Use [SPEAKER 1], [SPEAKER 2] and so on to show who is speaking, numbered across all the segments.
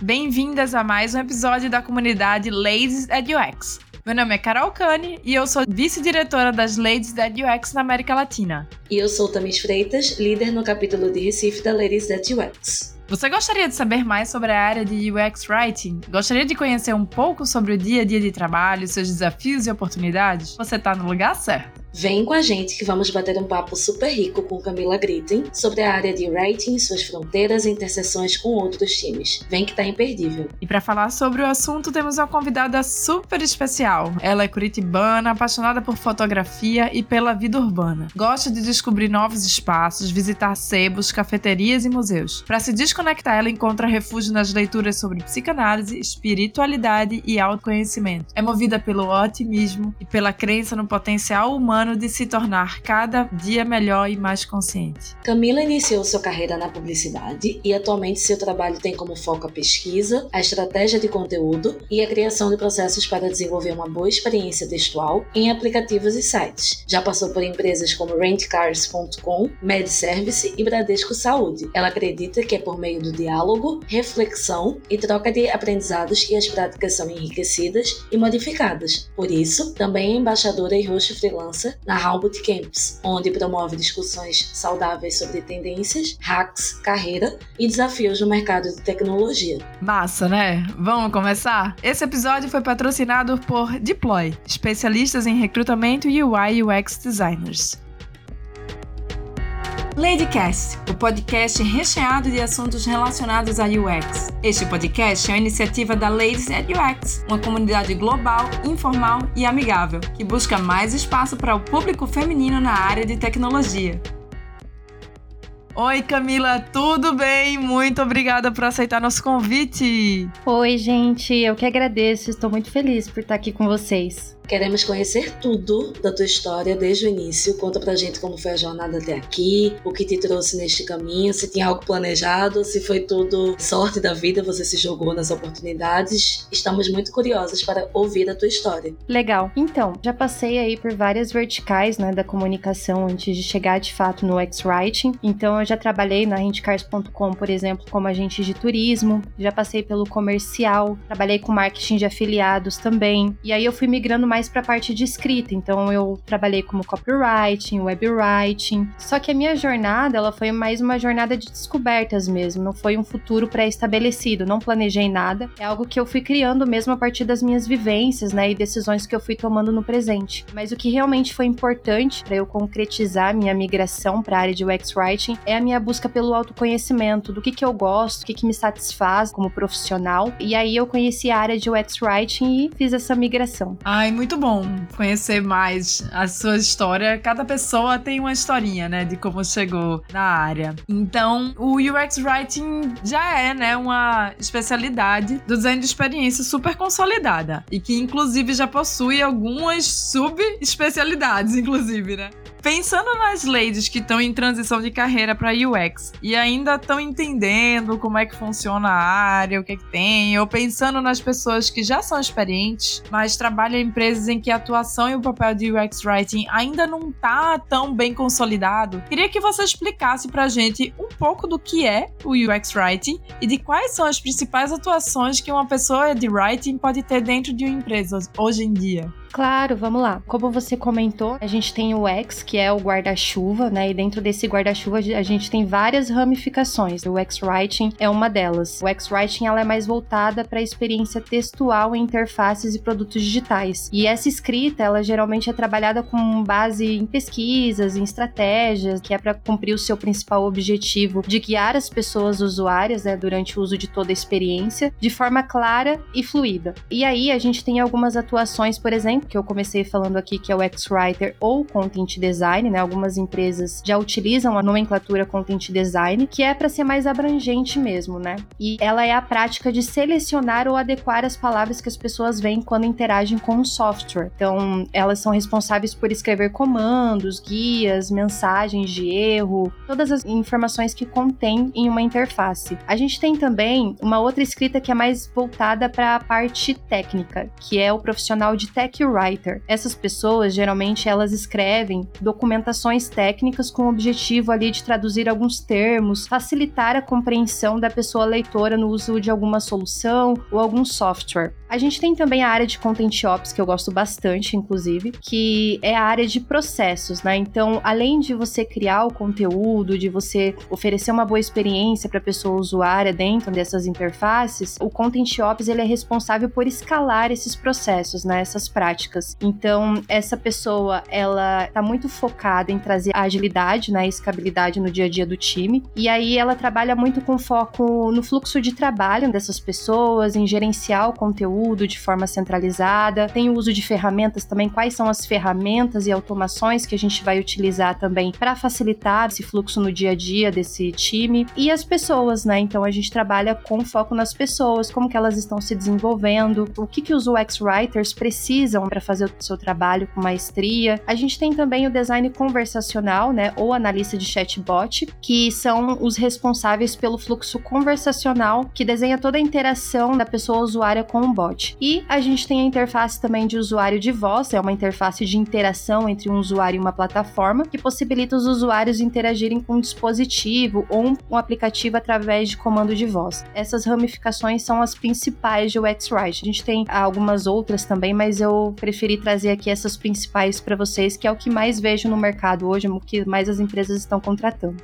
[SPEAKER 1] bem-vindas a mais um episódio da comunidade Ladies at UX. Meu nome é Carol Cane e eu sou vice-diretora das Ladies at UX na América Latina.
[SPEAKER 2] E eu sou Tamis Freitas, líder no capítulo de Recife da Ladies at UX.
[SPEAKER 1] Você gostaria de saber mais sobre a área de UX Writing? Gostaria de conhecer um pouco sobre o dia a dia de trabalho, seus desafios e oportunidades? Você está no lugar certo.
[SPEAKER 2] Vem com a gente que vamos bater um papo super rico com Camila Gritten sobre a área de writing, suas fronteiras e interseções com outros times. Vem que tá imperdível.
[SPEAKER 1] E para falar sobre o assunto, temos uma convidada super especial. Ela é curitibana, apaixonada por fotografia e pela vida urbana. Gosta de descobrir novos espaços, visitar sebos, cafeterias e museus. Para se desconectar, ela encontra refúgio nas leituras sobre psicanálise, espiritualidade e autoconhecimento. É movida pelo otimismo e pela crença no potencial humano humano de se tornar cada dia melhor e mais consciente.
[SPEAKER 2] Camila iniciou sua carreira na publicidade e atualmente seu trabalho tem como foco a pesquisa, a estratégia de conteúdo e a criação de processos para desenvolver uma boa experiência textual em aplicativos e sites. Já passou por empresas como rentcars.com, MedService e Bradesco Saúde. Ela acredita que é por meio do diálogo, reflexão e troca de aprendizados que as práticas são enriquecidas e modificadas. Por isso, também é embaixadora e host freelancer na HAL Bootcamps, onde promove discussões saudáveis sobre tendências, hacks, carreira e desafios no mercado de tecnologia.
[SPEAKER 1] Massa, né? Vamos começar? Esse episódio foi patrocinado por Deploy, especialistas em recrutamento e UI UX designers. Ladycast, o podcast recheado de assuntos relacionados a UX. Este podcast é uma iniciativa da Ladies at UX, uma comunidade global, informal e amigável, que busca mais espaço para o público feminino na área de tecnologia. Oi, Camila, tudo bem? Muito obrigada por aceitar nosso convite.
[SPEAKER 3] Oi, gente, eu que agradeço, estou muito feliz por estar aqui com vocês.
[SPEAKER 2] Queremos conhecer tudo da tua história desde o início. Conta pra gente como foi a jornada até aqui, o que te trouxe neste caminho, se tinha algo planejado, se foi tudo sorte da vida, você se jogou nas oportunidades. Estamos muito curiosos para ouvir a tua história.
[SPEAKER 3] Legal. Então, já passei aí por várias verticais, né, da comunicação antes de chegar de fato no X-Writing. Então, eu já trabalhei na rentcars.com, por exemplo, como agente de turismo, já passei pelo comercial, trabalhei com marketing de afiliados também. E aí eu fui migrando mais mais para a parte de escrita, então eu trabalhei como copywriting, webwriting. Só que a minha jornada, ela foi mais uma jornada de descobertas mesmo, não foi um futuro pré-estabelecido, não planejei nada. É algo que eu fui criando mesmo a partir das minhas vivências, né, e decisões que eu fui tomando no presente. Mas o que realmente foi importante para eu concretizar minha migração para a área de UX writing é a minha busca pelo autoconhecimento, do que que eu gosto, o que que me satisfaz como profissional. E aí eu conheci a área de UX writing e fiz essa migração.
[SPEAKER 1] Ai, muito muito bom conhecer mais a sua história. Cada pessoa tem uma historinha, né, de como chegou na área. Então, o UX Writing já é, né, uma especialidade do design de experiência super consolidada e que inclusive já possui algumas sub-especialidades, inclusive, né? Pensando nas ladies que estão em transição de carreira para UX e ainda estão entendendo como é que funciona a área, o que é que tem, ou pensando nas pessoas que já são experientes, mas trabalham em empresas em que a atuação e o papel de UX Writing ainda não tá tão bem consolidado, queria que você explicasse pra gente um pouco do que é o UX Writing e de quais são as principais atuações que uma pessoa de writing pode ter dentro de uma empresa hoje em dia.
[SPEAKER 3] Claro, vamos lá. Como você comentou, a gente tem o X, que é o guarda-chuva, né? E dentro desse guarda-chuva a gente tem várias ramificações. O X-Writing é uma delas. O X-Writing ela é mais voltada para a experiência textual em interfaces e produtos digitais. E essa escrita, ela geralmente é trabalhada com base em pesquisas, em estratégias, que é para cumprir o seu principal objetivo de guiar as pessoas usuárias né, durante o uso de toda a experiência de forma clara e fluida. E aí a gente tem algumas atuações, por exemplo, que eu comecei falando aqui, que é o X-Writer ou Content Design, né? Algumas empresas já utilizam a nomenclatura Content Design, que é para ser mais abrangente mesmo, né? E ela é a prática de selecionar ou adequar as palavras que as pessoas veem quando interagem com o software. Então, elas são responsáveis por escrever comandos, guias, mensagens de erro, todas as informações que contém em uma interface. A gente tem também uma outra escrita que é mais voltada para a parte técnica, que é o profissional de tech copywriter. Essas pessoas, geralmente, elas escrevem documentações técnicas com o objetivo ali de traduzir alguns termos, facilitar a compreensão da pessoa leitora no uso de alguma solução ou algum software. A gente tem também a área de Content Ops, que eu gosto bastante, inclusive, que é a área de processos, né? Então, além de você criar o conteúdo, de você oferecer uma boa experiência para a pessoa usuária dentro dessas interfaces, o Content Ops ele é responsável por escalar esses processos, né? Essas práticas. Então, essa pessoa, ela está muito focada em trazer a agilidade, né? escabilidade no dia a dia do time. E aí, ela trabalha muito com foco no fluxo de trabalho dessas pessoas, em gerenciar o conteúdo conteúdo de forma centralizada, tem o uso de ferramentas também, quais são as ferramentas e automações que a gente vai utilizar também para facilitar esse fluxo no dia a dia desse time e as pessoas, né? Então a gente trabalha com foco nas pessoas, como que elas estão se desenvolvendo, o que que os UX writers precisam para fazer o seu trabalho com maestria. A gente tem também o design conversacional, né, ou analista de chatbot, que são os responsáveis pelo fluxo conversacional que desenha toda a interação da pessoa usuária com o bot. E a gente tem a interface também de usuário de voz, é uma interface de interação entre um usuário e uma plataforma, que possibilita os usuários interagirem com um dispositivo ou um aplicativo através de comando de voz. Essas ramificações são as principais de UX Write. A gente tem algumas outras também, mas eu preferi trazer aqui essas principais para vocês, que é o que mais vejo no mercado hoje, o que mais as empresas estão contratando.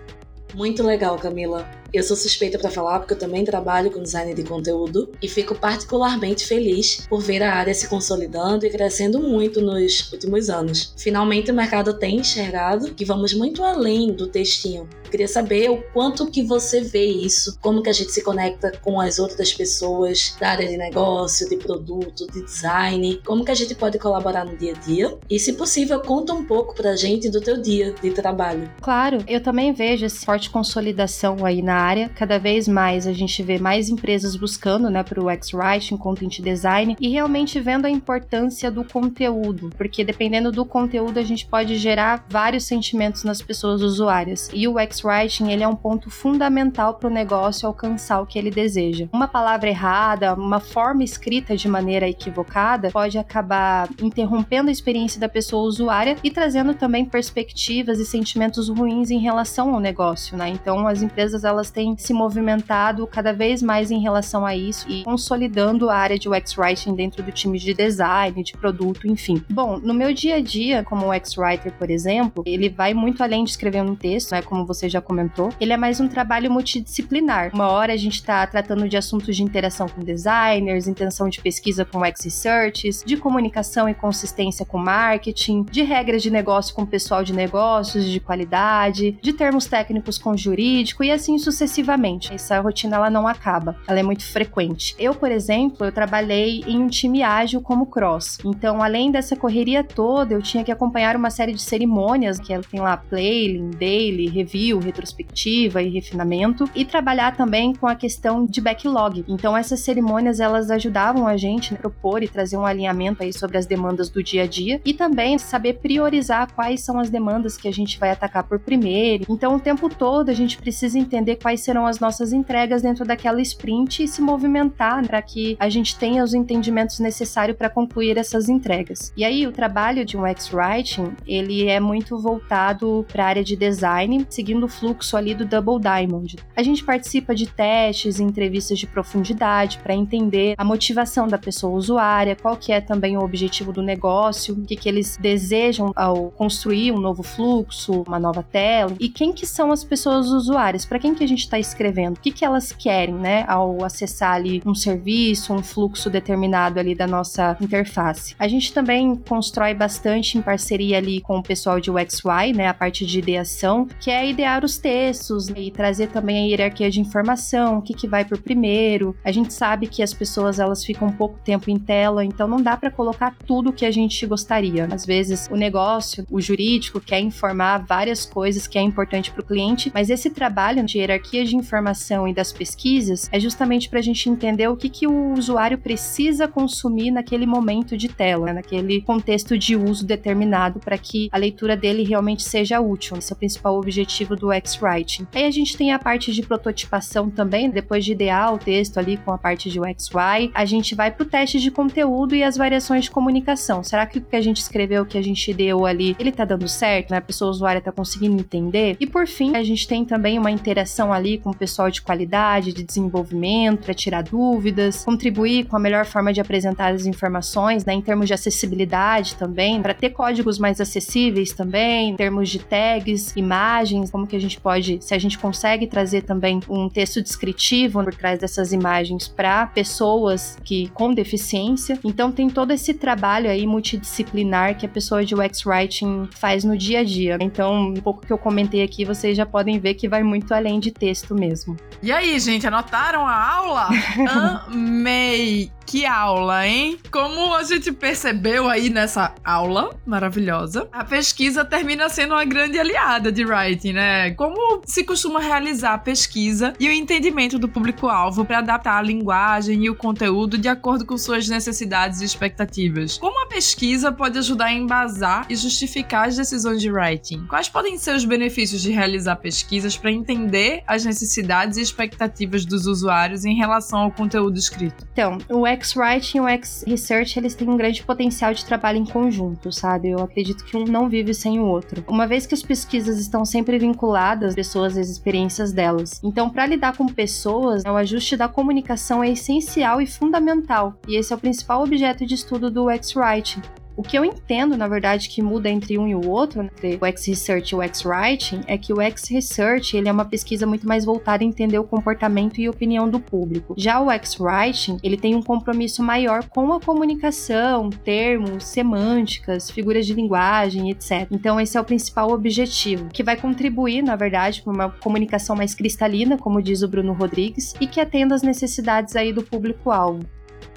[SPEAKER 2] Muito legal, Camila. Eu sou suspeita para falar porque eu também trabalho com design de conteúdo e fico particularmente feliz por ver a área se consolidando e crescendo muito nos últimos anos. Finalmente o mercado tem enxergado que vamos muito além do textinho. Eu queria saber o quanto que você vê isso, como que a gente se conecta com as outras pessoas da área de negócio, de produto, de design, como que a gente pode colaborar no dia a dia e, se possível, conta um pouco pra gente do teu dia de trabalho.
[SPEAKER 3] Claro, eu também vejo essa forte consolidação aí na área. Cada vez mais a gente vê mais empresas buscando, né, para o X-Writing, Content Design e realmente vendo a importância do conteúdo, porque dependendo do conteúdo a gente pode gerar vários sentimentos nas pessoas usuárias. E o X-Writing, ele é um ponto fundamental para o negócio alcançar o que ele deseja. Uma palavra errada, uma forma escrita de maneira equivocada pode acabar interrompendo a experiência da pessoa usuária e trazendo também perspectivas e sentimentos ruins em relação ao negócio, né? Então as empresas elas têm se movimentado cada vez mais em relação a isso e consolidando a área de UX Writing dentro do time de design, de produto, enfim. Bom, no meu dia a dia, como UX Writer, por exemplo, ele vai muito além de escrever um texto, né, como você já comentou. Ele é mais um trabalho multidisciplinar. Uma hora a gente está tratando de assuntos de interação com designers, intenção de pesquisa com UX Researches, de comunicação e consistência com marketing, de regras de negócio com pessoal de negócios, de qualidade, de termos técnicos com jurídico e assim sucessivamente essa rotina ela não acaba, ela é muito frequente. Eu, por exemplo, eu trabalhei em um time ágil como cross. Então, além dessa correria toda, eu tinha que acompanhar uma série de cerimônias, que ela tem lá playling, daily, review, retrospectiva e refinamento, e trabalhar também com a questão de backlog. Então, essas cerimônias elas ajudavam a gente a propor e trazer um alinhamento aí sobre as demandas do dia a dia e também saber priorizar quais são as demandas que a gente vai atacar por primeiro. Então, o tempo todo a gente precisa entender quais serão as as nossas entregas dentro daquela sprint e se movimentar para que a gente tenha os entendimentos necessários para concluir essas entregas. E aí o trabalho de um X-Writing, ele é muito voltado para a área de design, seguindo o fluxo ali do Double Diamond. A gente participa de testes entrevistas de profundidade para entender a motivação da pessoa usuária, qual que é também o objetivo do negócio, o que, que eles desejam ao construir um novo fluxo, uma nova tela, e quem que são as pessoas usuárias, para quem que a gente está escrevendo o que, que elas querem, né, ao acessar ali um serviço, um fluxo determinado ali da nossa interface. A gente também constrói bastante em parceria ali com o pessoal de UXY, né, a parte de ideação, que é idear os textos e trazer também a hierarquia de informação, o que, que vai por primeiro. A gente sabe que as pessoas elas ficam pouco tempo em tela, então não dá para colocar tudo que a gente gostaria. Às vezes o negócio, o jurídico quer informar várias coisas que é importante para o cliente, mas esse trabalho de hierarquia de informação e das pesquisas é justamente para a gente entender o que, que o usuário precisa consumir naquele momento de tela, né? naquele contexto de uso determinado para que a leitura dele realmente seja útil. Esse é o principal objetivo do X-Writing. Aí a gente tem a parte de prototipação também, depois de idear o texto ali com a parte de UX/UI, a gente vai para o teste de conteúdo e as variações de comunicação. Será que o que a gente escreveu, o que a gente deu ali, ele tá dando certo, né? A pessoa usuária tá conseguindo entender? E por fim, a gente tem também uma interação ali com o pessoal de qualidade, de desenvolvimento, para tirar dúvidas, contribuir com a melhor forma de apresentar as informações, né, em termos de acessibilidade também, para ter códigos mais acessíveis também, em termos de tags, imagens, como que a gente pode, se a gente consegue trazer também um texto descritivo por trás dessas imagens para pessoas que com deficiência. Então tem todo esse trabalho aí multidisciplinar que a pessoa de UX Writing faz no dia a dia. Então, um pouco que eu comentei aqui, vocês já podem ver que vai muito além de texto mesmo.
[SPEAKER 1] E aí, gente, anotaram a aula? Amei! Que aula, hein? Como a gente percebeu aí nessa aula maravilhosa, a pesquisa termina sendo uma grande aliada de writing, né? Como se costuma realizar a pesquisa e o entendimento do público-alvo para adaptar a linguagem e o conteúdo de acordo com suas necessidades e expectativas. Como a pesquisa pode ajudar a embasar e justificar as decisões de writing? Quais podem ser os benefícios de realizar pesquisas para entender as necessidades e expectativas dos usuários em relação ao conteúdo escrito?
[SPEAKER 3] Então, o X-Writing e o X-Research, eles têm um grande potencial de trabalho em conjunto, sabe? Eu acredito que um não vive sem o outro. Uma vez que as pesquisas estão sempre vinculadas às pessoas e às experiências delas. Então, para lidar com pessoas, o ajuste da comunicação é essencial e fundamental. E esse é o principal objeto de estudo do X-Writing. O que eu entendo, na verdade, que muda entre um e o outro, entre o X-Research e o X-Writing, é que o X-Research ele é uma pesquisa muito mais voltada a entender o comportamento e opinião do público. Já o X-Writing, ele tem um compromisso maior com a comunicação, termos, semânticas, figuras de linguagem, etc. Então, esse é o principal objetivo, que vai contribuir, na verdade, para uma comunicação mais cristalina, como diz o Bruno Rodrigues, e que atenda às necessidades aí do público-alvo.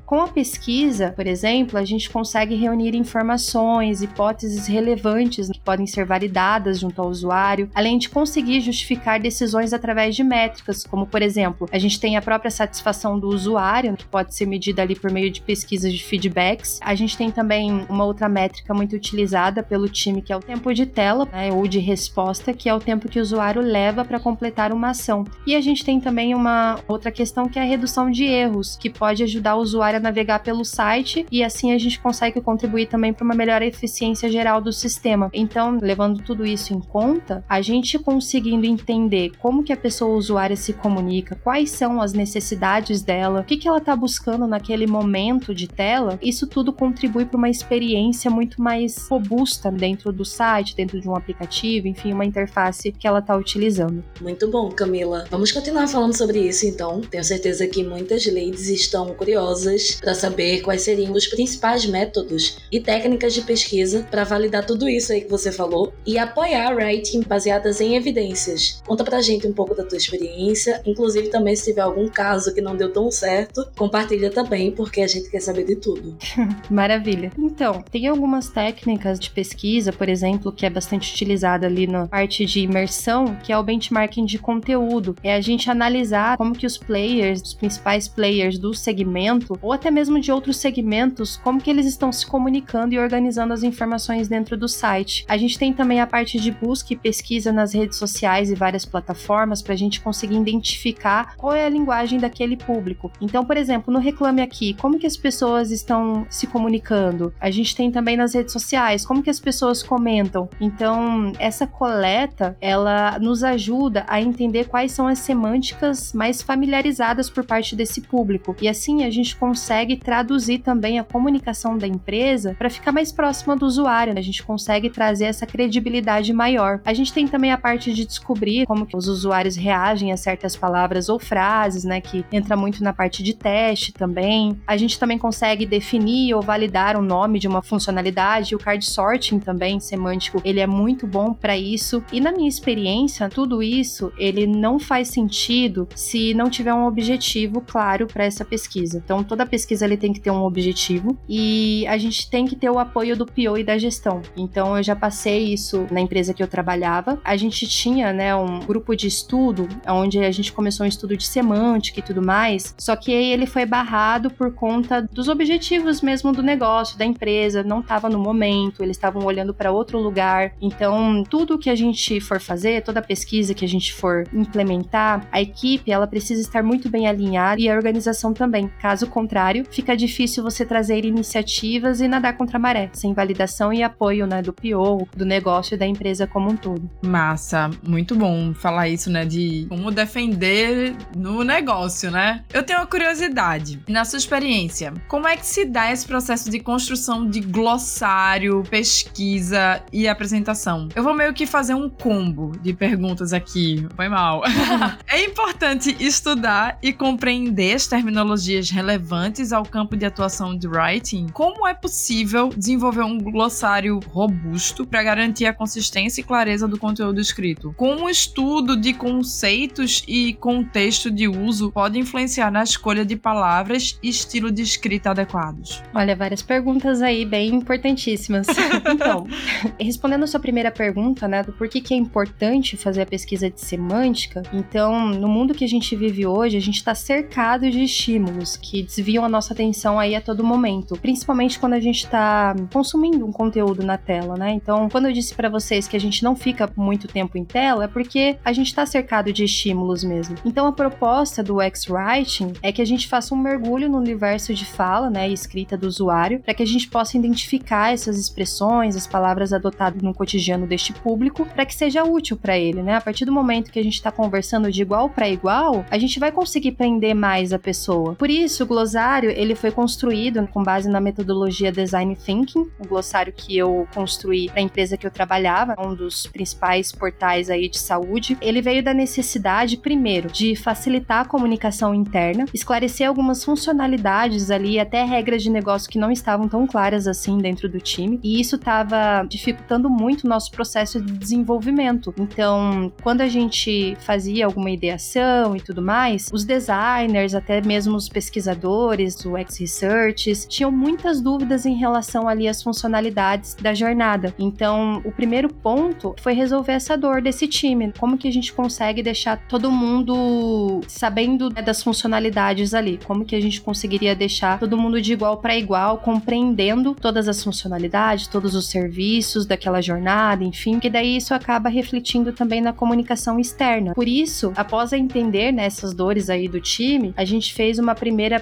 [SPEAKER 3] Com a pesquisa, por exemplo, a gente consegue reunir informações, hipóteses relevantes que podem ser validadas junto ao usuário, além de conseguir justificar decisões através de métricas, como por exemplo, a gente tem a própria satisfação do usuário, que pode ser medida ali por meio de pesquisas de feedbacks. A gente tem também uma outra métrica muito utilizada pelo time, que é o tempo de tela, né, ou de resposta, que é o tempo que o usuário leva para completar uma ação. E a gente tem também uma outra questão que é a redução de erros, que pode ajudar o usuário navegar pelo site e assim a gente consegue contribuir também para uma melhor eficiência geral do sistema. Então, levando tudo isso em conta, a gente conseguindo entender como que a pessoa usuária se comunica, quais são as necessidades dela, o que, que ela está buscando naquele momento de tela, isso tudo contribui para uma experiência muito mais robusta dentro do site, dentro de um aplicativo, enfim, uma interface que ela está utilizando.
[SPEAKER 2] Muito bom, Camila. Vamos continuar falando sobre isso então. Tenho certeza que muitas ladies estão curiosas para saber quais seriam os principais métodos e técnicas de pesquisa para validar tudo isso aí que você falou e apoiar writing baseadas em evidências. Conta pra gente um pouco da tua experiência, inclusive também se tiver algum caso que não deu tão certo, compartilha também, porque a gente quer saber de tudo.
[SPEAKER 3] Maravilha. Então, tem algumas técnicas de pesquisa, por exemplo, que é bastante utilizada ali na parte de imersão, que é o benchmarking de conteúdo. É a gente analisar como que os players, os principais players do segmento, ou até mesmo de outros segmentos, como que eles estão se comunicando e organizando as informações dentro do site. A gente tem também a parte de busca e pesquisa nas redes sociais e várias plataformas para a gente conseguir identificar qual é a linguagem daquele público. Então, por exemplo, no Reclame Aqui, como que as pessoas estão se comunicando? A gente tem também nas redes sociais, como que as pessoas comentam? Então, essa coleta, ela nos ajuda a entender quais são as semânticas mais familiarizadas por parte desse público. E assim a gente consegue consegue traduzir também a comunicação da empresa para ficar mais próxima do usuário, né? a gente consegue trazer essa credibilidade maior. A gente tem também a parte de descobrir como que os usuários reagem a certas palavras ou frases, né, que entra muito na parte de teste também. A gente também consegue definir ou validar o nome de uma funcionalidade, o card sorting também semântico, ele é muito bom para isso. E na minha experiência, tudo isso, ele não faz sentido se não tiver um objetivo claro para essa pesquisa. Então toda pesquisa ele tem que ter um objetivo e a gente tem que ter o apoio do PO e da gestão. Então eu já passei isso na empresa que eu trabalhava. A gente tinha, né, um grupo de estudo, onde a gente começou um estudo de semântica e tudo mais, só que ele foi barrado por conta dos objetivos mesmo do negócio, da empresa, não estava no momento, eles estavam olhando para outro lugar. Então, tudo que a gente for fazer, toda pesquisa que a gente for implementar, a equipe, ela precisa estar muito bem alinhada e a organização também. Caso contrário, fica difícil você trazer iniciativas e nadar contra a maré, sem validação e apoio, né, do PO, do negócio e da empresa como um todo.
[SPEAKER 1] Massa, muito bom falar isso, né, de como defender no negócio, né? Eu tenho uma curiosidade. Na sua experiência, como é que se dá esse processo de construção de glossário, pesquisa e apresentação? Eu vou meio que fazer um combo de perguntas aqui. Foi mal. é importante estudar e compreender as terminologias relevantes ao campo de atuação de writing. Como é possível desenvolver um glossário robusto para garantir a consistência e clareza do conteúdo escrito? Como o estudo de conceitos e contexto de uso pode influenciar na escolha de palavras e estilo de escrita adequados?
[SPEAKER 3] Olha, várias perguntas aí bem importantíssimas. então, respondendo a sua primeira pergunta, né, do porquê que é importante fazer a pesquisa de semântica, então, no mundo que a gente vive hoje, a gente está cercado de estímulos que desviam a nossa atenção aí a todo momento, principalmente quando a gente está consumindo um conteúdo na tela, né? Então, quando eu disse para vocês que a gente não fica muito tempo em tela, é porque a gente está cercado de estímulos mesmo. Então, a proposta do X-Writing é que a gente faça um mergulho no universo de fala, né, e escrita do usuário, para que a gente possa identificar essas expressões, as palavras adotadas no cotidiano deste público, para que seja útil para ele, né? A partir do momento que a gente está conversando de igual para igual, a gente vai conseguir prender mais a pessoa. Por isso, o glossário ele foi construído com base na metodologia Design Thinking, o glossário que eu construí para a empresa que eu trabalhava, um dos principais portais aí de saúde. Ele veio da necessidade, primeiro, de facilitar a comunicação interna, esclarecer algumas funcionalidades ali, até regras de negócio que não estavam tão claras assim dentro do time, e isso estava dificultando muito o nosso processo de desenvolvimento. Então, quando a gente fazia alguma ideação e tudo mais, os designers, até mesmo os pesquisadores do X-Research, tinham muitas dúvidas em relação ali às funcionalidades da jornada. Então, o primeiro ponto foi resolver essa dor desse time. Como que a gente consegue deixar todo mundo sabendo né, das funcionalidades ali? Como que a gente conseguiria deixar todo mundo de igual para igual, compreendendo todas as funcionalidades, todos os serviços daquela jornada, enfim, que daí isso acaba refletindo também na comunicação externa. Por isso, após entender né, essas dores aí do time, a gente fez uma primeira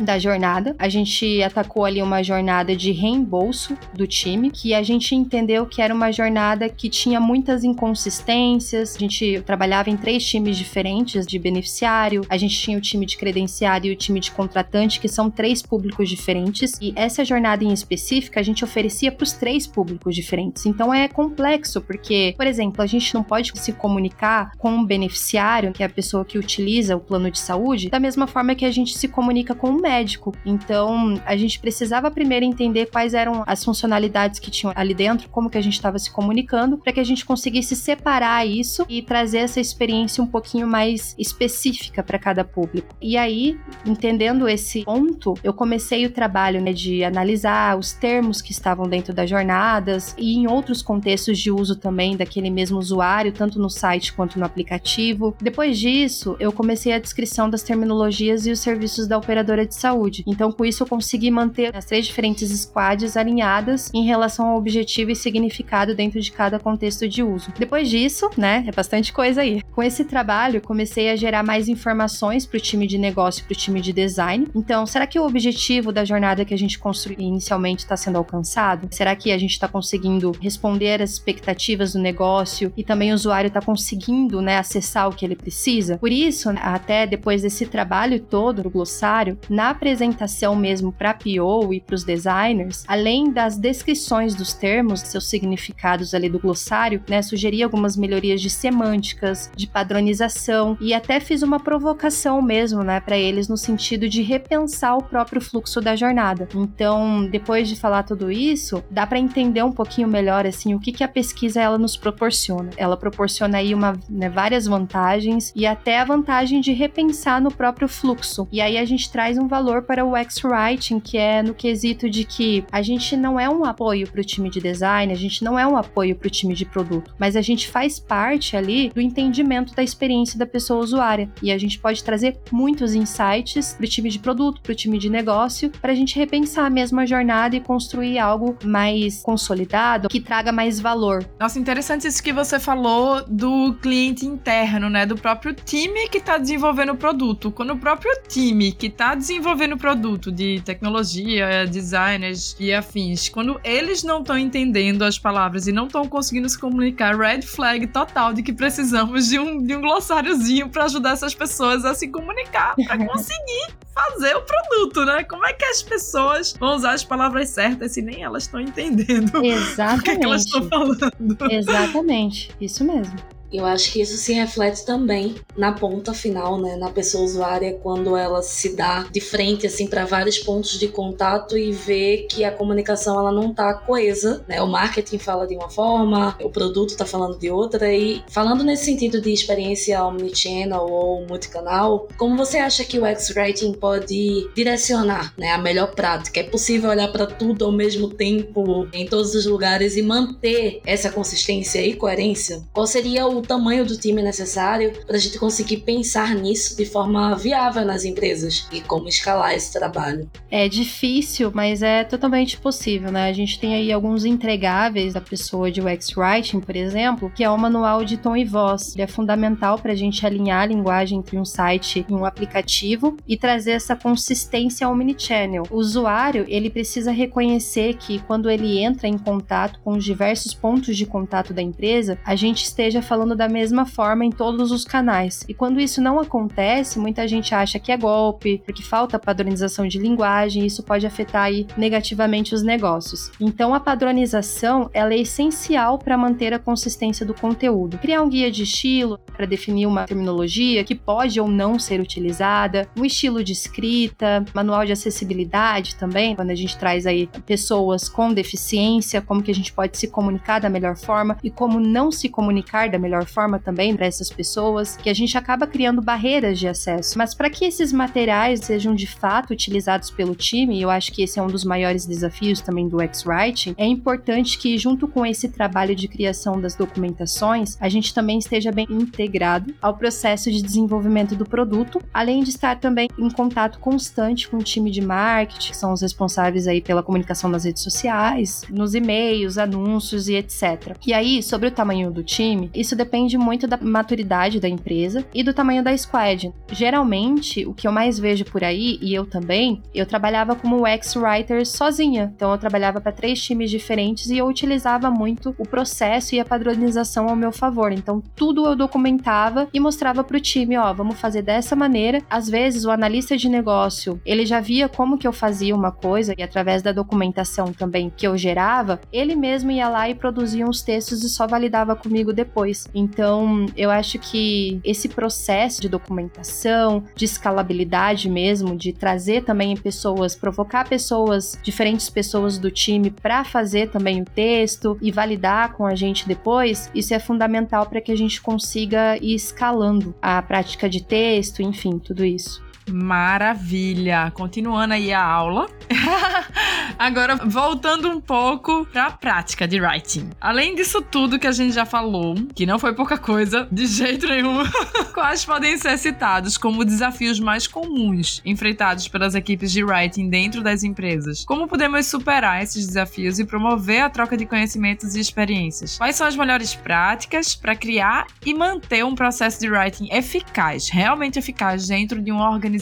[SPEAKER 3] da jornada. A gente atacou ali uma jornada de reembolso do time, que a gente entendeu que era uma jornada que tinha muitas inconsistências. A gente trabalhava em três times diferentes de beneficiário, a gente tinha o time de credenciário e o time de contratante, que são três públicos diferentes, e essa jornada em específica a gente oferecia para os três públicos diferentes. Então é complexo, porque, por exemplo, a gente não pode se comunicar com um beneficiário, que é a pessoa que utiliza o plano de saúde, da mesma forma que a gente se comunica com um médico. Então, a gente precisava primeiro entender quais eram as funcionalidades que tinham ali dentro, como que a gente estava se comunicando, para que a gente conseguisse separar isso e trazer essa experiência um pouquinho mais específica para cada público. E aí, entendendo esse ponto, eu comecei o trabalho né, de analisar os termos que estavam dentro das jornadas e em outros contextos de uso também daquele mesmo usuário, tanto no site quanto no aplicativo. Depois disso, eu comecei a descrição das terminologias e os serviços da operadora de saúde. Então, com isso, eu consegui manter as três diferentes squads alinhadas em relação ao objetivo e significado dentro de cada contexto de uso. Depois disso, né, é bastante coisa aí. Com esse trabalho, comecei a gerar mais informações para o time de negócio e para o time de design. Então, será que o objetivo da jornada que a gente construiu inicialmente está sendo alcançado? Será que a gente está conseguindo responder às expectativas do negócio e também o usuário está conseguindo né, acessar o que ele precisa? Por isso, até depois desse trabalho todo do glossário, na apresentação mesmo para PO e para os designers, além das descrições dos termos, seus significados ali do glossário, né, sugeri algumas melhorias de semânticas, de padronização e até fiz uma provocação mesmo, né, para eles no sentido de repensar o próprio fluxo da jornada. Então, depois de falar tudo isso, dá para entender um pouquinho melhor assim o que, que a pesquisa ela nos proporciona. Ela proporciona aí uma, né, várias vantagens e até a vantagem de repensar no próprio fluxo. E aí a gente traz um valor para o X-Writing, que é no quesito de que a gente não é um apoio para o time de design a gente não é um apoio para o time de produto, mas a gente faz parte ali do entendimento da experiência da pessoa usuária e a gente pode trazer muitos insights para o time de produto, para o time de negócio, para a gente repensar a jornada e construir algo mais consolidado, que traga mais valor.
[SPEAKER 1] Nossa, interessante isso que você falou do cliente interno, né? Do próprio time que está desenvolvendo o produto. Quando o próprio time que está desenvolvendo o produto de tecnologia, designers e afins, quando eles não estão entendendo as palavras e não estão conseguindo se comunicar, red flag total de que precisamos de um, de um glossáriozinho para ajudar essas pessoas a se comunicar, para conseguir fazer o produto, né? Como é que as pessoas vão usar as palavras certas se nem elas estão entendendo
[SPEAKER 3] Exatamente.
[SPEAKER 1] o que, é que elas estão falando?
[SPEAKER 3] Exatamente, isso mesmo.
[SPEAKER 2] Eu acho que isso se reflete também na ponta final, né, na pessoa usuária quando ela se dá de frente assim para vários pontos de contato e vê que a comunicação ela não tá coesa, né? O marketing fala de uma forma, o produto tá falando de outra e falando nesse sentido de experiência omnichannel ou multicanal, como você acha que o X-Writing pode direcionar, né, a melhor prática? É possível olhar para tudo ao mesmo tempo em todos os lugares e manter essa consistência e coerência? Qual seria o o tamanho do time necessário para a gente conseguir pensar nisso de forma viável nas empresas e como escalar esse trabalho.
[SPEAKER 3] É difícil, mas é totalmente possível, né? A gente tem aí alguns entregáveis da pessoa de UX Writing, por exemplo, que é o manual de tom e voz. Ele é fundamental para a gente alinhar a linguagem entre um site e um aplicativo e trazer essa consistência ao omnichannel. O usuário, ele precisa reconhecer que quando ele entra em contato com os diversos pontos de contato da empresa, a gente esteja falando falando da mesma forma em todos os canais. E quando isso não acontece, muita gente acha que é golpe, porque falta padronização de linguagem, e isso pode afetar aí negativamente os negócios. Então a padronização, ela é essencial para manter a consistência do conteúdo. Criar um guia de estilo para definir uma terminologia que pode ou não ser utilizada, um estilo de escrita, manual de acessibilidade também, quando a gente traz aí pessoas com deficiência, como que a gente pode se comunicar da melhor forma e como não se comunicar da melhor melhor forma também para essas pessoas, que a gente acaba criando barreiras de acesso. Mas para que esses materiais sejam de fato utilizados pelo time, eu acho que esse é um dos maiores desafios também do X-Writing, é importante que, junto com esse trabalho de criação das documentações, a gente também esteja bem integrado ao processo de desenvolvimento do produto, além de estar também em contato constante com o time de marketing, que são os responsáveis aí pela comunicação nas redes sociais, nos e-mails, anúncios e etc. E aí, sobre o tamanho do time, isso depende muito da maturidade da empresa e do tamanho da squad. Geralmente, o que eu mais vejo por aí, e eu também, eu trabalhava como UX-writer sozinha. Então, eu trabalhava para três times diferentes e eu utilizava muito o processo e a padronização ao meu favor. Então, tudo eu documentava e mostrava para o time, ó, vamos fazer dessa maneira. Às vezes, o analista de negócio, ele já via como que eu fazia uma coisa e através da documentação também que eu gerava, ele mesmo ia lá e produzia uns textos e só validava comigo depois. Então, eu acho que esse processo de documentação, de escalabilidade mesmo, de trazer também pessoas, provocar pessoas, diferentes pessoas do time para fazer também o texto e validar com a gente depois, isso é fundamental para que a gente consiga ir escalando a prática de texto, enfim, tudo isso.
[SPEAKER 1] Maravilha! Continuando aí a aula. Agora, voltando um pouco para a prática de writing. Além disso tudo que a gente já falou, que não foi pouca coisa, de jeito nenhum, quais podem ser citados como desafios mais comuns enfrentados pelas equipes de writing dentro das empresas? Como podemos superar esses desafios e promover a troca de conhecimentos e experiências? Quais são as melhores práticas para criar e manter um processo de writing eficaz, realmente eficaz dentro de uma organização?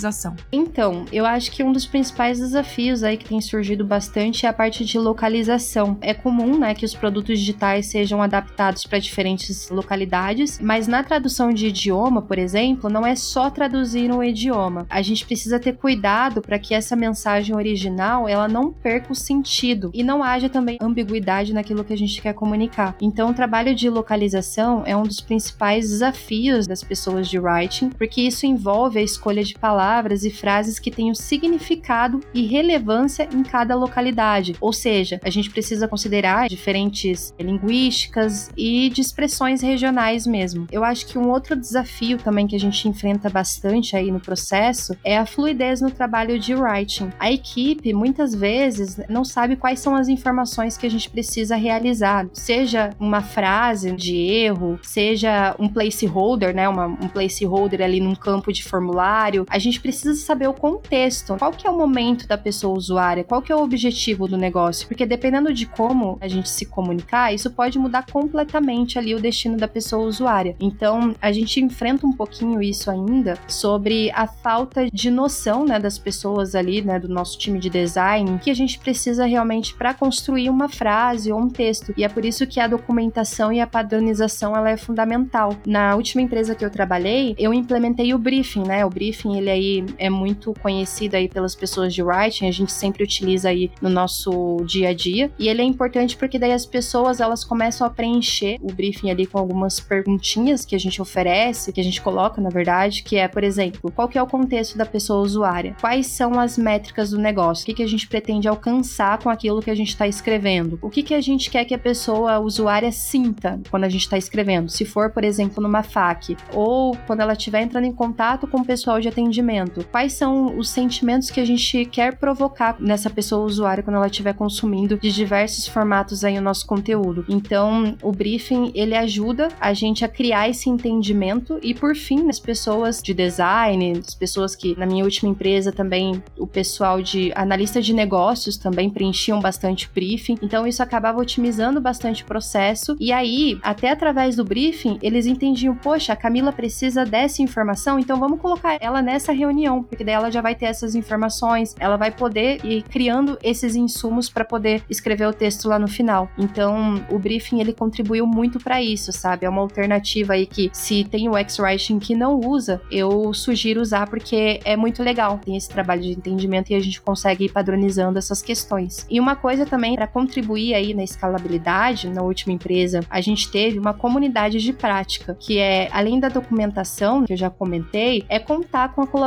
[SPEAKER 3] Então, eu acho que um dos principais desafios aí que tem surgido bastante é a parte de localização. É comum, né, que os produtos digitais sejam adaptados para diferentes localidades, mas na tradução de idioma, por exemplo, não é só traduzir um idioma. A gente precisa ter cuidado para que essa mensagem original ela não perca o sentido e não haja também ambiguidade naquilo que a gente quer comunicar. Então, o trabalho de localização é um dos principais desafios das pessoas de writing, porque isso envolve a escolha de palavras palavras e frases que tenham significado e relevância em cada localidade. Ou seja, a gente precisa considerar diferentes linguísticas e de expressões regionais mesmo. Eu acho que um outro desafio também que a gente enfrenta bastante aí no processo é a fluidez no trabalho de writing. A equipe muitas vezes não sabe quais são as informações que a gente precisa realizar, seja uma frase de erro, seja um placeholder, né, uma, um placeholder ali num campo de formulário. A gente precisa saber o contexto, qual que é o momento da pessoa usuária, qual que é o objetivo do negócio, porque dependendo de como a gente se comunicar, isso pode mudar completamente ali o destino da pessoa usuária. Então, a gente enfrenta um pouquinho isso ainda sobre a falta de noção, né, das pessoas ali, né, do nosso time de design, que a gente precisa realmente para construir uma frase ou um texto. E é por isso que a documentação e a padronização ela é fundamental. Na última empresa que eu trabalhei, eu implementei o briefing, né? O briefing ele aí é muito conhecido aí pelas pessoas de writing, a gente sempre utiliza aí no nosso dia a dia. E ele é importante porque daí as pessoas elas começam a preencher o briefing ali com algumas perguntinhas que a gente oferece, que a gente coloca, na verdade, que é, por exemplo, qual que é o contexto da pessoa usuária? Quais são as métricas do negócio? O que, que a gente pretende alcançar com aquilo que a gente está escrevendo? O que, que a gente quer que a pessoa usuária sinta quando a gente está escrevendo? Se for, por exemplo, numa FAQ, ou quando ela estiver entrando em contato com o pessoal de atendimento, quais são os sentimentos que a gente quer provocar nessa pessoa usuária quando ela estiver consumindo de diversos formatos aí o nosso conteúdo. Então, o briefing, ele ajuda a gente a criar esse entendimento e, por fim, as pessoas de design, as pessoas que, na minha última empresa também, o pessoal de analista de negócios também preenchiam bastante briefing. Então, isso acabava otimizando bastante o processo. E aí, até através do briefing, eles entendiam, poxa, a Camila precisa dessa informação, então vamos colocar ela nessa reunião, porque daí ela já vai ter essas informações, ela vai poder ir criando esses insumos para poder escrever o texto lá no final. Então, o briefing ele contribuiu muito para isso, sabe? É uma alternativa aí que se tem o X-Writing que não usa, eu sugiro usar porque é muito legal. Tem esse trabalho de entendimento e a gente consegue ir padronizando essas questões. E uma coisa também para contribuir aí na escalabilidade, na última empresa, a gente teve uma comunidade de prática, que é além da documentação que eu já comentei, é contar com a colaboração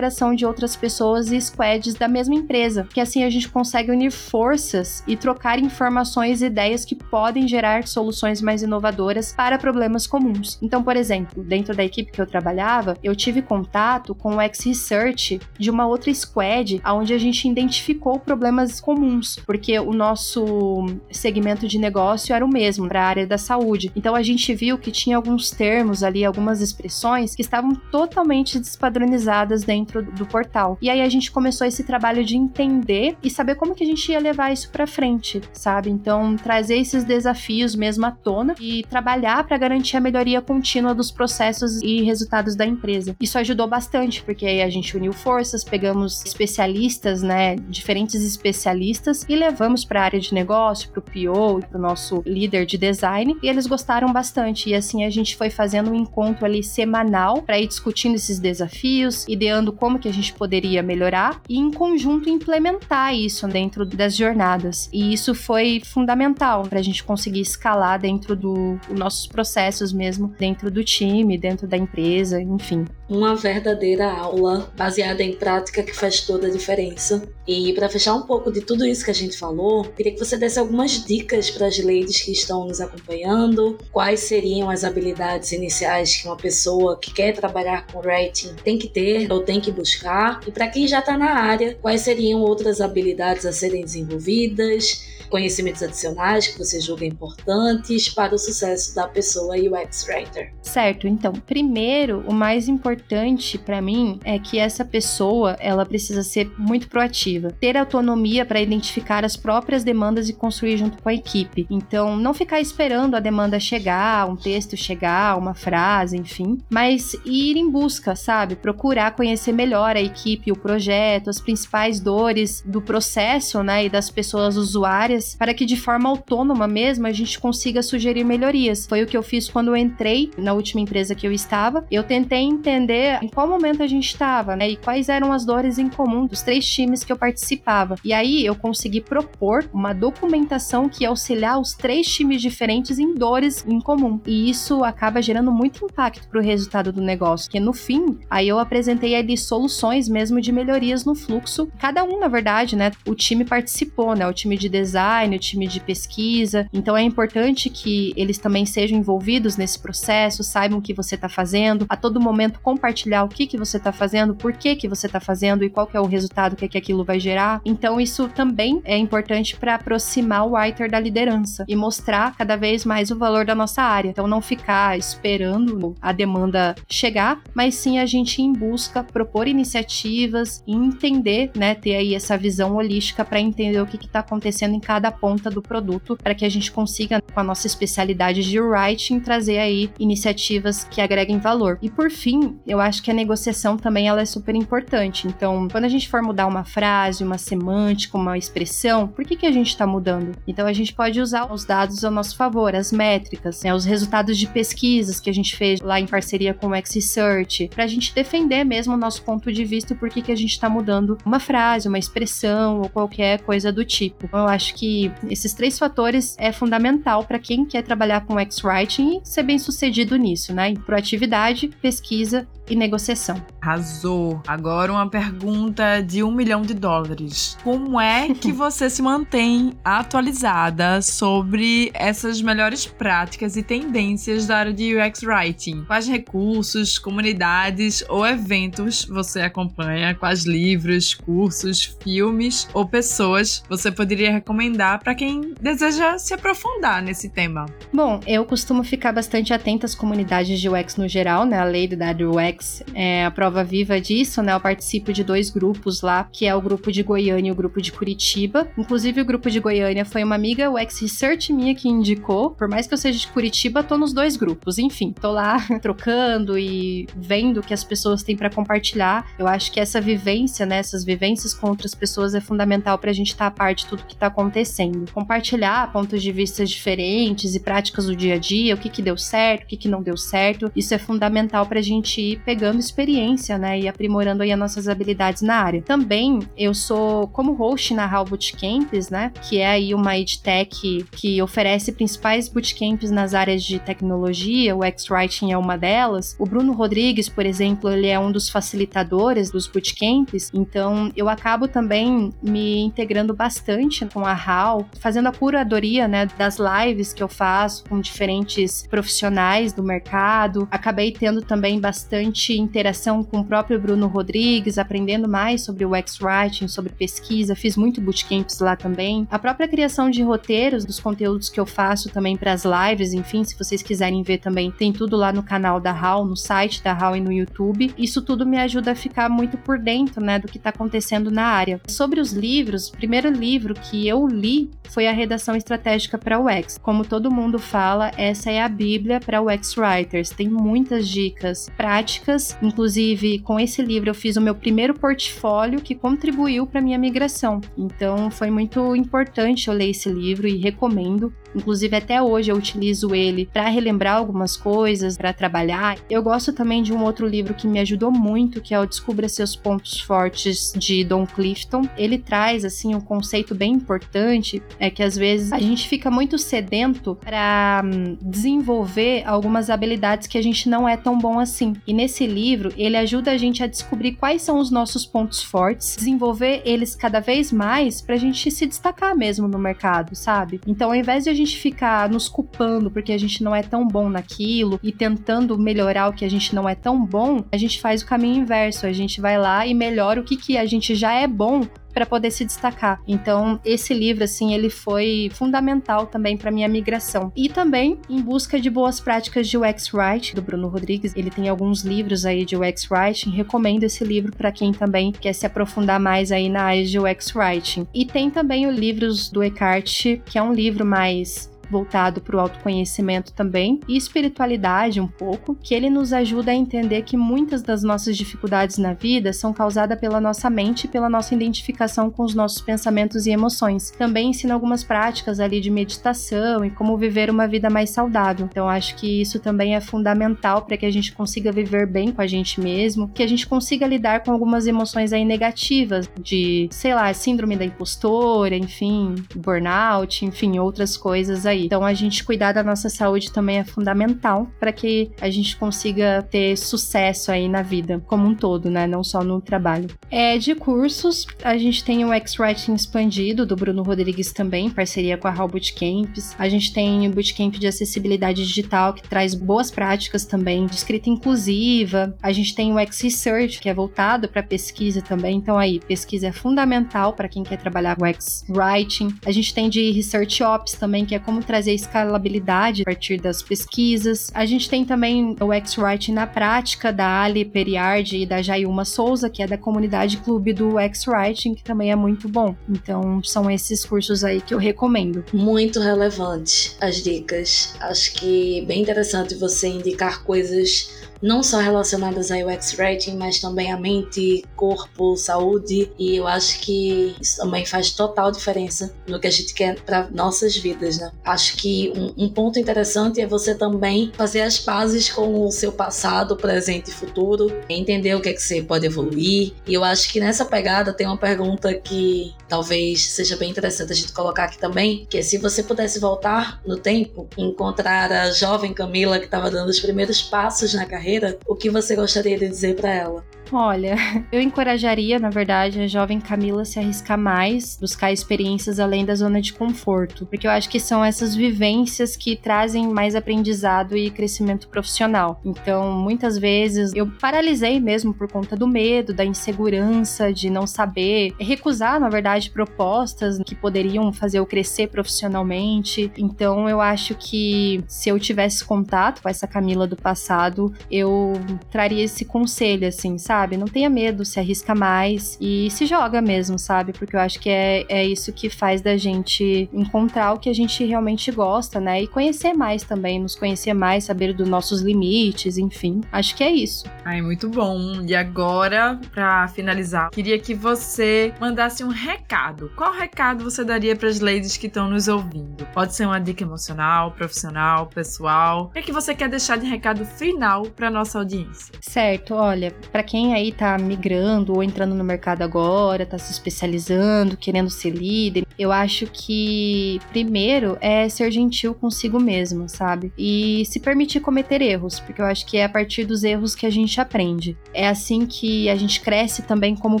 [SPEAKER 3] de outras pessoas e squads da mesma empresa, que assim a gente consegue unir forças e trocar informações e ideias que podem gerar soluções mais inovadoras para problemas comuns. Então, por exemplo, dentro da equipe que eu trabalhava, eu tive contato com o X-Research de uma outra squad, onde a gente identificou problemas comuns, porque o nosso segmento de negócio era o mesmo para a área da saúde. Então, a gente viu que tinha alguns termos ali, algumas expressões que estavam totalmente despadronizadas dentro do portal. E aí a gente começou esse trabalho de entender e saber como que a gente ia levar isso para frente, sabe? Então, trazer esses desafios mesmo à tona e trabalhar para garantir a melhoria contínua dos processos e resultados da empresa. Isso ajudou bastante, porque aí a gente uniu forças, pegamos especialistas, né, diferentes especialistas e levamos para a área de negócio, para o PO e para o nosso líder de design, e eles gostaram bastante. E assim a gente foi fazendo um encontro ali semanal para ir discutindo esses desafios, ideando como que a gente poderia melhorar e em conjunto implementar isso dentro das jornadas. E isso foi fundamental para a gente conseguir escalar dentro dos do, nossos processos mesmo, dentro do time, dentro da empresa, enfim.
[SPEAKER 2] Uma verdadeira aula baseada em prática que faz toda a diferença. E para fechar um pouco de tudo isso que a gente falou, queria que você desse algumas dicas para as ladies que estão nos acompanhando. Quais seriam as habilidades iniciais que uma pessoa que quer trabalhar com writing tem que ter ou tem que buscar? E para quem já está na área, quais seriam outras habilidades a serem desenvolvidas? Conhecimentos adicionais que você julga importantes para o sucesso da pessoa UX Writer?
[SPEAKER 3] Certo, então, primeiro, o mais importante para mim é que essa pessoa, ela precisa ser muito proativa, ter autonomia para identificar as próprias demandas e construir junto com a equipe. Então, não ficar esperando a demanda chegar, um texto chegar, uma frase, enfim, mas ir em busca, sabe? Procurar conhecer melhor a equipe, o projeto, as principais dores do processo, né, e das pessoas usuárias para que de forma autônoma mesmo a gente consiga sugerir melhorias. Foi o que eu fiz quando eu entrei na última empresa que eu estava. Eu tentei entender em qual momento a gente estava, né? E quais eram as dores em comum dos três times que eu participava. E aí eu consegui propor uma documentação que ia auxiliar os três times diferentes em dores em comum. E isso acaba gerando muito impacto para o resultado do negócio, que no fim, aí eu apresentei ali soluções mesmo de melhorias no fluxo. Cada um, na verdade, né? O time participou, né? O time de design, o time de pesquisa. Então é importante que eles também sejam envolvidos nesse processo, saibam o que você está fazendo, a todo momento compartilhar o que, que você está fazendo, por que, que você está fazendo e qual que é o resultado que, que aquilo vai gerar. Então isso também é importante para aproximar o writer da liderança e mostrar cada vez mais o valor da nossa área. Então não ficar esperando a demanda chegar, mas sim a gente ir em busca, propor iniciativas entender, né, ter aí essa visão holística para entender o que está acontecendo em cada ponta do produto, para que a gente consiga, com a nossa especialidade de writing, trazer aí iniciativas que agreguem valor. E por fim, eu acho que a negociação também ela é super importante. Então, quando a gente for mudar uma frase, uma semântica, uma expressão, por que, que a gente está mudando? Então, a gente pode usar os dados ao nosso favor, as métricas, né, os resultados de pesquisas que a gente fez lá em parceria com o X-Research, para a gente defender mesmo o nosso ponto de vista e por que, que a gente está mudando uma frase, uma expressão ou qualquer coisa do tipo. Então, eu acho que esses três fatores é fundamental para quem quer trabalhar com X-Writing e ser bem sucedido nisso, né? Proatividade, pesquisa e negociação.
[SPEAKER 1] Arrasou. Agora uma pergunta de um milhão de dólares. Como é que você se mantém atualizada sobre essas melhores práticas e tendências da área de UX Writing? Quais recursos, comunidades ou eventos você acompanha? Quais livros, cursos, filmes ou pessoas você poderia recomendar para quem deseja se aprofundar nesse tema?
[SPEAKER 3] Bom, eu costumo ficar bastante atenta às comunidades de UX no geral, né? A lei da UX é a prova viva disso, né? Eu participo de dois grupos lá, que é o grupo de Goiânia e o grupo de Curitiba. Inclusive, o grupo de Goiânia foi uma amiga UX Research minha que indicou. Por mais que eu seja de Curitiba, tô nos dois grupos. Enfim, tô lá trocando e vendo o que as pessoas têm para compartilhar. Eu acho que essa vivência, né? Essas vivências com outras pessoas é fundamental pra gente estar tá a par de tudo que tá acontecendo. Compartilhar pontos de vista diferentes e práticas do dia a dia, o que que deu certo, o que que não deu certo. Isso é fundamental pra gente ir pegando experiência, né, e aprimorando aí as nossas habilidades na área. Também eu sou como host na HAL Bootcamps, né, que é aí uma edtech que oferece principais bootcamps nas áreas de tecnologia, o X-Writing é uma delas. O Bruno Rodrigues, por exemplo, ele é um dos facilitadores dos bootcamps, então eu acabo também me integrando bastante com a HAL, fazendo a curadoria, né, das lives que eu faço com diferentes profissionais do mercado. Acabei tendo também bastante bastante interação com o próprio Bruno Rodrigues, aprendendo mais sobre o X-Writing, sobre pesquisa, fiz muito bootcamps lá também. A própria criação de roteiros dos conteúdos que eu faço também para as lives, enfim, se vocês quiserem ver também, tem tudo lá no canal da HAL, no site da HAL e no YouTube. Isso tudo me ajuda a ficar muito por dentro, né, do que está acontecendo na área. Sobre os livros, o primeiro livro que eu li foi a redação estratégica para o X. Como todo mundo fala, essa é a bíblia para o X-Writers. Tem muitas dicas práticas práticas. Inclusive, com esse livro eu fiz o meu primeiro portfólio que contribuiu para minha migração. Então, foi muito importante eu ler esse livro e recomendo. Inclusive, até hoje eu utilizo ele para relembrar algumas coisas, para trabalhar. Eu gosto também de um outro livro que me ajudou muito, que é o Descubra Seus Pontos Fortes, de Don Clifton. Ele traz, assim, um conceito bem importante, é que às vezes a gente fica muito sedento para hum, desenvolver algumas habilidades que a gente não é tão bom assim. E nesse livro, ele ajuda a gente a descobrir quais são os nossos pontos fortes, desenvolver eles cada vez mais para a gente se destacar mesmo no mercado, sabe? Então, ao invés de a gente ficar nos culpando porque a gente não é tão bom naquilo e tentando melhorar o que a gente não é tão bom, a gente faz o caminho inverso. A gente vai lá e melhora o que, que a gente já é bom para poder se destacar. Então, esse livro, assim, ele foi fundamental também para minha migração. E também em busca de boas práticas de UX Writing, do Bruno Rodrigues. Ele tem alguns livros aí de UX Writing. Recomendo esse livro para quem também quer se aprofundar mais aí na área de UX Writing. E tem também os livros do Eckhart, que é um livro mais voltado para o autoconhecimento também e espiritualidade um pouco, que ele nos ajuda a entender que muitas das nossas dificuldades na vida são causadas pela nossa mente e pela nossa identificação com os nossos pensamentos e emoções. Também ensina algumas práticas ali de meditação e como viver uma vida mais saudável. Então acho que isso também é fundamental para que a gente consiga viver bem com a gente mesmo, que a gente consiga lidar com algumas emoções aí negativas de, sei lá, síndrome da impostora, enfim, burnout, enfim, outras coisas aí. Então a gente cuidar da nossa saúde também é fundamental para que a gente consiga ter sucesso aí na vida como um todo, né? Não só no trabalho. É de cursos, a gente tem o X-Writing expandido do Bruno Rodrigues também, parceria com a Hall Bootcamps. A gente tem o Bootcamp de acessibilidade digital que traz boas práticas também de escrita inclusiva. A gente tem o X-Research que é voltado para pesquisa também. Então aí, pesquisa é fundamental para quem quer trabalhar com X-Writing. A gente tem de Research Ops também, que é como trazer escalabilidade a partir das pesquisas. A gente tem também o X-Writing na prática da Ali Periard e da Jayuma Souza, que é da comunidade clube do X-Writing, que também é muito bom. Então, são esses cursos aí que eu recomendo.
[SPEAKER 2] Muito relevante as dicas. Acho que bem interessante você indicar coisas não só relacionadas ao UX Rating, mas também a mente, corpo, saúde. E eu acho que isso também faz total diferença no que a gente quer para nossas vidas, né? Acho que um, um, ponto interessante é você também fazer as pazes com o seu passado, presente e futuro, entender o que é que você pode evoluir. E eu acho que nessa pegada tem uma pergunta que talvez seja bem interessante a gente colocar aqui também, que é se você pudesse voltar no tempo, encontrar a jovem Camila que estava dando os primeiros passos na carreira o que você gostaria de dizer para ela?
[SPEAKER 3] Olha, eu encorajaria, na verdade, a jovem Camila a se arriscar mais, buscar experiências além da zona de conforto, porque eu acho que são essas vivências que trazem mais aprendizado e crescimento profissional. Então, muitas vezes eu paralisei mesmo por conta do medo, da insegurança, de não saber, recusar, na verdade, propostas que poderiam fazer eu crescer profissionalmente. Então, eu acho que se eu tivesse contato com essa Camila do passado, eu traria esse conselho, assim, sabe? Sabe? Não tenha medo, se arrisca mais e se joga mesmo, sabe? Porque eu acho que é, é isso que faz da gente encontrar o que a gente realmente gosta, né? E conhecer mais também, nos conhecer mais, saber dos nossos limites, enfim. Acho que é isso.
[SPEAKER 1] Ai, muito bom. E agora, para finalizar, queria que você mandasse um recado. Qual recado você daria para as ladies que estão nos ouvindo? Pode ser uma dica emocional, profissional, pessoal. O que, é que você quer deixar de recado final para nossa audiência?
[SPEAKER 3] Certo, olha, para quem aí tá migrando ou entrando no mercado agora, tá se especializando, querendo ser líder, eu acho que primeiro é ser gentil consigo mesmo, sabe? E se permitir cometer erros, porque eu acho que é a partir dos erros que a gente aprende. É assim que a gente cresce também como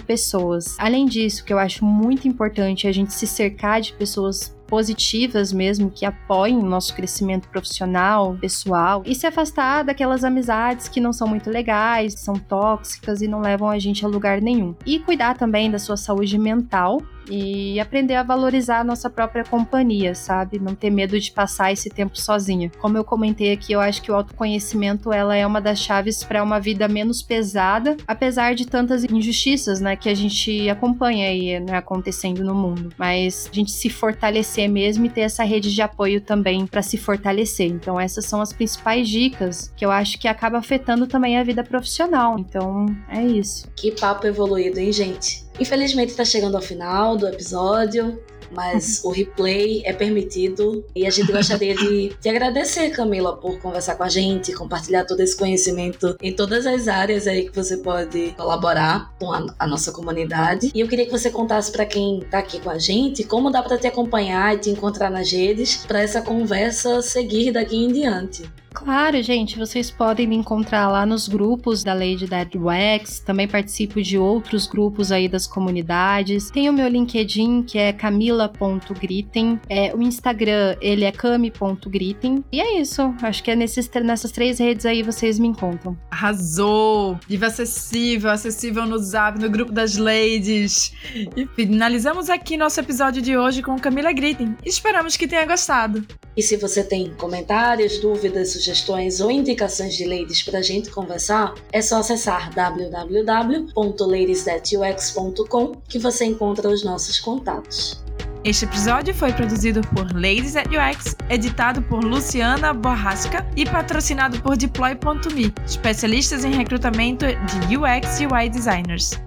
[SPEAKER 3] pessoas. Além disso, que eu acho muito importante a gente se cercar de pessoas positivas mesmo, que apoiem o nosso crescimento profissional, pessoal, e se afastar daquelas amizades que não são muito legais, são tóxicas e não levam a gente a lugar nenhum. E cuidar também da sua saúde mental, e aprender a valorizar a nossa própria companhia, sabe? Não ter medo de passar esse tempo sozinha. Como eu comentei aqui, eu acho que o autoconhecimento ela é uma das chaves para uma vida menos pesada, apesar de tantas injustiças, né, que a gente acompanha aí né, acontecendo no mundo. Mas a gente se fortalecer mesmo e ter essa rede de apoio também para se fortalecer. Então essas são as principais dicas que eu acho que acaba afetando também a vida profissional. Então é isso.
[SPEAKER 2] Que papo evoluído, hein, gente? Infelizmente está chegando ao final do episódio, mas o replay é permitido e a gente gostaria de te agradecer, Camila, por conversar com a gente, compartilhar todo esse conhecimento em todas as áreas aí que você pode colaborar com a, a nossa comunidade. E eu queria que você contasse para quem está aqui com a gente como dá para te acompanhar e te encontrar nas redes para essa conversa seguir daqui em diante.
[SPEAKER 3] Claro, gente, vocês podem me encontrar lá nos grupos da Lady Dead Wax, também participo de outros grupos aí das comunidades. Tem o meu LinkedIn, que é camila.gritten, é, o Instagram, ele é cami.gritten. E é isso, acho que é nesses, nessas três redes aí vocês me encontram.
[SPEAKER 1] Arrasou! Viva acessível, acessível no Zap, no grupo das ladies. E finalizamos aqui nosso episódio de hoje com Camila Gritten. Esperamos que tenha gostado.
[SPEAKER 2] E se você tem comentários, dúvidas, sugestões ou indicações de ladies para a gente conversar, é só acessar www.ladiesthatux.com que você encontra os nossos contatos.
[SPEAKER 1] Este episódio foi produzido por Ladies at UX, editado por Luciana Borrasca e patrocinado por Deploy.me, especialistas em recrutamento de UX e UI designers.